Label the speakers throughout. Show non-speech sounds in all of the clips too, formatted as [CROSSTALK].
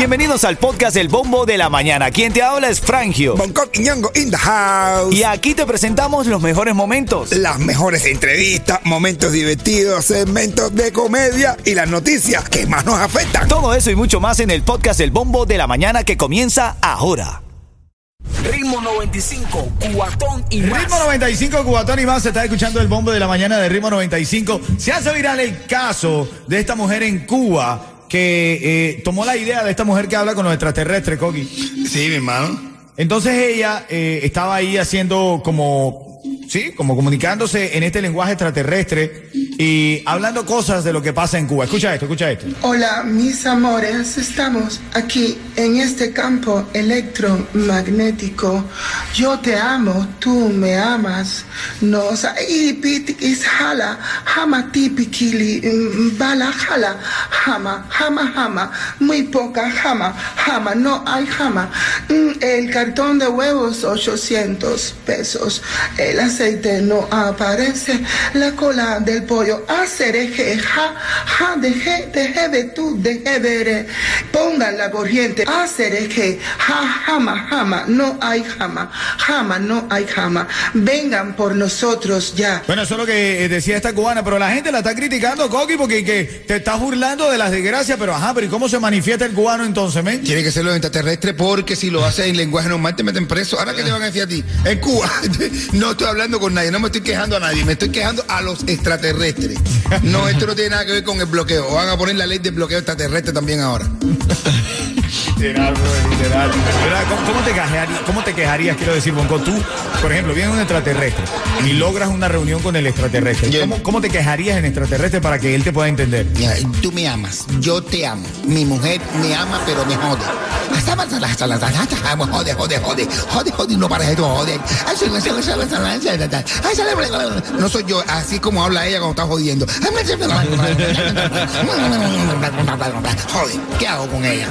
Speaker 1: Bienvenidos al podcast El Bombo de la Mañana. Quien te habla es Frangio.
Speaker 2: Bangkok y Ñongo in the house.
Speaker 1: Y aquí te presentamos los mejores momentos.
Speaker 2: Las mejores entrevistas, momentos divertidos, segmentos de comedia y las noticias que más nos afectan.
Speaker 1: Todo eso y mucho más en el podcast El Bombo de la Mañana que comienza ahora.
Speaker 3: Ritmo 95, cuatón y más.
Speaker 4: Ritmo 95, Cubatón y más. Se está escuchando el bombo de la mañana de Ritmo 95. Se hace viral el caso de esta mujer en Cuba que eh, tomó la idea de esta mujer que habla con los extraterrestres, Coqui.
Speaker 2: Sí, mi hermano.
Speaker 4: Entonces ella eh, estaba ahí haciendo como, sí, como comunicándose en este lenguaje extraterrestre y hablando cosas de lo que pasa en Cuba. Escucha esto, escucha esto.
Speaker 5: Hola, mis amores, estamos aquí en este campo electromagnético. Yo te amo, tú me amas. Nos is hala, hama tipikili, mm, bala jala, jama, jama, jama, muy poca jama, jama, no hay jama. Mm, El cartón de huevos, 800 pesos. El aceite no aparece. La cola del pollo, acereje, ja, ja, deje, deje de tú, deje de Pongan la corriente, acereje, ja, jama, jama, no hay jama, jama, no hay jama. Vengan por nosotros ya.
Speaker 4: Bueno, eso es lo que eh, decía esta cubana, pero la gente la está criticando, Coqui, porque que te estás burlando de las desgracias, pero ajá, pero ¿y cómo se manifiesta el cubano entonces, men?
Speaker 2: Tiene que ser los extraterrestres porque si lo haces en lenguaje normal te meten preso. Ahora, ¿qué te van a decir a ti? En Cuba, [LAUGHS] no estoy hablando con nadie, no me estoy quejando a nadie, me estoy quejando a los extraterrestres. No, esto no tiene nada que ver con el bloqueo. Van a poner la ley de bloqueo extraterrestre también ahora.
Speaker 4: Literal, bro, literal. ¿Verdad? ¿Cómo, cómo te quejarías, ¿Cómo te quejarías, quiero decir, Bonco? Tú, por ejemplo, vienes un extraterrestre y logras una reunión con el extraterrestre.
Speaker 2: Yo-
Speaker 4: ¿Cómo, cómo te quejarías en extraterrestre para que él te pueda entender?
Speaker 6: Ya, Tú me amas, yo te amo. Mi mujer me ama, pero me jode. Jode, jode, jode. Jode, jode, no para esto, jode. No soy yo, así como habla ella cuando está jodiendo. [LAUGHS] Jode, ¿qué hago con ella?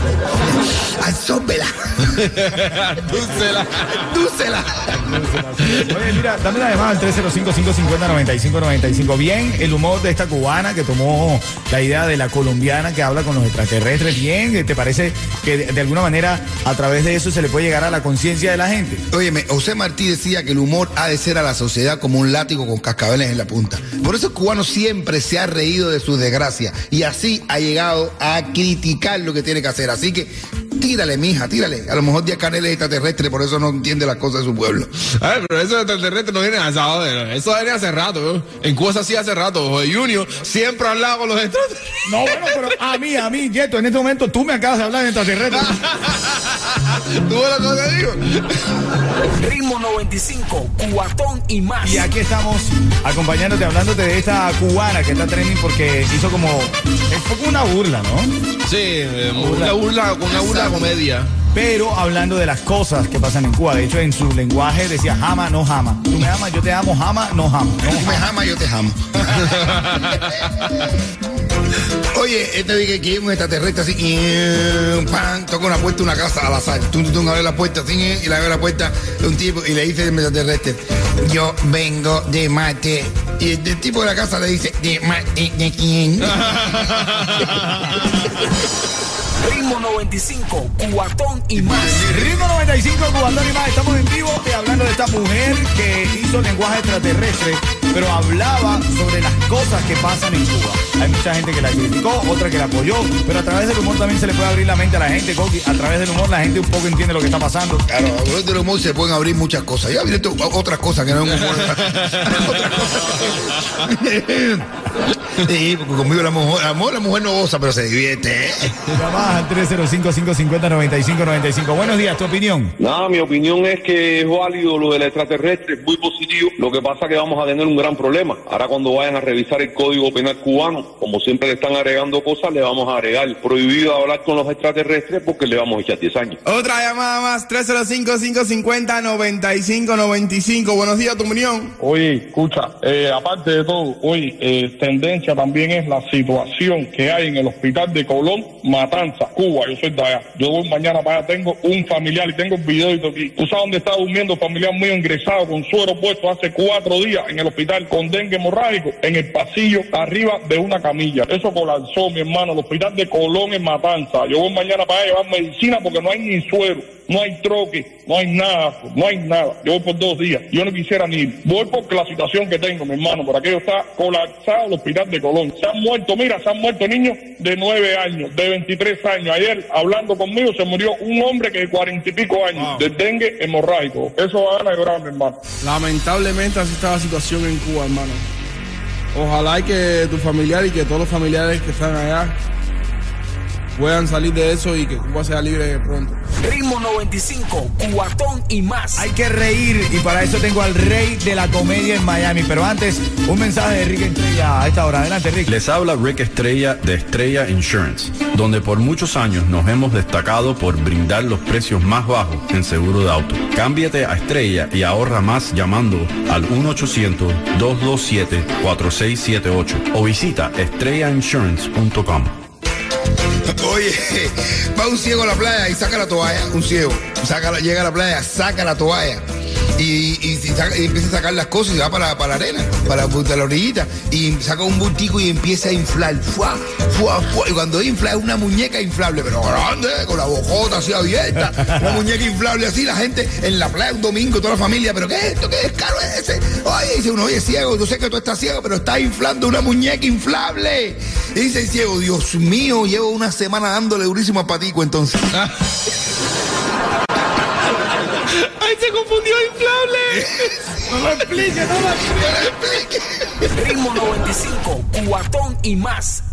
Speaker 6: Absórbela. Dúcela. Dúcela.
Speaker 4: Oye, mira, dame la llamada al 305-550-9595. Bien, el humor de esta cubana que tomó la idea de la colombiana que habla con los extraterrestres. Bien, ¿te parece que de, de alguna manera a través de eso se le puede llegar a la conciencia de la gente?
Speaker 2: Óyeme, José Martí decía que el humor ha de ser a la sociedad como un látigo con cascabeles en la punta. Por eso el cubano siempre se ha reído de sus desgracias y así ha llegado a criticar lo que tiene que hacer. Así que tírale, mija, tírale. A lo mejor Díaz Canel es extraterrestre, por eso no entiende las cosas de su pueblo.
Speaker 7: Ay, pero esos extraterrestres no vienen a joder. Eso viene hace rato. ¿eh? En se hacía hace rato. Joder, Junior siempre hablaba con los extraterrestres.
Speaker 4: No, bueno, pero a mí, a mí, Yeto, en este momento tú me acabas de hablar de extraterrestres. [LAUGHS]
Speaker 7: ¿Tú ves lo que te digo?
Speaker 3: Ritmo 95, cuatón y más.
Speaker 4: Y aquí estamos acompañándote, hablándote de esta cubana que está trending porque hizo como. Es poco una burla, ¿no?
Speaker 7: Sí, eh, una burla, una burla comedia.
Speaker 4: Pero hablando de las cosas que pasan en Cuba. De hecho, en su lenguaje decía jama, no jama. Tú me amas, yo te amo, jama, no jama. No
Speaker 2: Tú me amas, yo te amo. [LAUGHS] Oye, este dije que es un extraterrestre así, y, eh, pan, toca una puerta de una casa al azar. Tú, tú, tú, abre la puerta así, eh, y le abre la puerta de un tipo y le dice el extraterrestre, yo vengo de Mate. Y el, el tipo de la casa le dice, ¿de Mate de quién? [LAUGHS]
Speaker 3: Ritmo 95, cuatón y más.
Speaker 4: Ritmo 95, Cubatón y más. Estamos en vivo eh, hablando de esta mujer que hizo lenguaje extraterrestre, pero hablaba sobre las cosas que pasan en Cuba. Hay mucha gente que la criticó, otra que la apoyó, pero a través del humor también se le puede abrir la mente a la gente, Coqui. A través del humor la gente un poco entiende lo que está pasando.
Speaker 2: Claro, a través del humor se pueden abrir muchas cosas. Ya viene otras cosas que no es un humor. [LAUGHS] [LAUGHS] sí, porque conmigo la mujer, amor, la mujer no goza, pero se divierte. ¿eh?
Speaker 4: Llamadas al 305-550-9595. Buenos días, tu opinión.
Speaker 8: Nada, mi opinión es que es válido lo del extraterrestre, es muy positivo. Lo que pasa es que vamos a tener un gran problema. Ahora cuando vayan a revisar el Código Penal cubano, como siempre le están agregando cosas, le vamos a agregar prohibido hablar con los extraterrestres porque le vamos a echar 10 años.
Speaker 7: Otra llamada más, 305-550-9595. Buenos días, tu opinión.
Speaker 9: Oye, escucha, eh, aparte de todo, hoy eh, tendencia también es la situación que hay en el hospital de Colón, Matanza, Cuba. Yo soy de allá. Yo voy mañana para allá, tengo un familiar y tengo un video aquí. ¿Tú sabes dónde está durmiendo familiar mío ingresado con suero puesto hace cuatro días en el hospital con dengue hemorrágico en el pasillo arriba de una camilla. Eso colapsó, mi hermano, el hospital de Colón en Matanza. Yo voy mañana para allá a llevar medicina porque no hay ni suero, no hay troque, no hay nada, no hay nada. Yo voy por dos días. Yo no quisiera ni ir. Voy porque la situación que tengo, mi hermano, por aquello está colapsado el hospital de Colón. Se han muerto, mira, se han muerto niños de nueve años, de 23 años. Ayer, hablando conmigo, se murió un hombre que de cuarenta y pico años, de dengue hemorrágico. Eso va a llorar, mi hermano.
Speaker 7: Lamentablemente así está la situación en Cuba, hermano. Ojalá y que tu familiar y que todos los familiares que están allá puedan salir de eso y que Cuba sea libre pronto.
Speaker 3: Ritmo 95, cuatón y más.
Speaker 4: Hay que reír y para eso tengo al rey de la comedia en Miami. Pero antes, un mensaje de Rick Estrella a esta hora. Adelante, Rick.
Speaker 10: Les habla Rick Estrella de Estrella Insurance, donde por muchos años nos hemos destacado por brindar los precios más bajos en seguro de auto. Cámbiate a Estrella y ahorra más llamando al 1-800-227-4678 o visita estrellainsurance.com. [LAUGHS]
Speaker 2: Oye, va un ciego a la playa y saca la toalla, un ciego. Saca llega a la playa, saca la toalla. Y, empieza a sacar las cosas y va para, para la arena, para, la orillita. Y saca un bultico y empieza a inflar. Fuá, fuá, fuá. Y cuando infla es una muñeca inflable, pero grande, con la bocota así abierta. Una muñeca inflable así, la gente en la playa un domingo, toda la familia. ¿Pero qué es esto? ¿Qué es ese? Oye, dice uno, oye, ciego, yo sé que tú estás ciego, pero estás inflando una muñeca inflable. Y dice el ciego, Dios mío, llevo una semana dándole durísimo a Patico entonces. [LAUGHS]
Speaker 7: ¡Ay, se confundió inflable!
Speaker 4: No lo explique, no lo explique.
Speaker 3: Ritmo 95, cuatón y más.